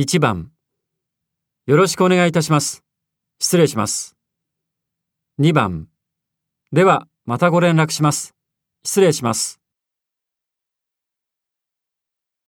1番よろしくお願いいたします。失礼します。2番では、またご連絡します。失礼します。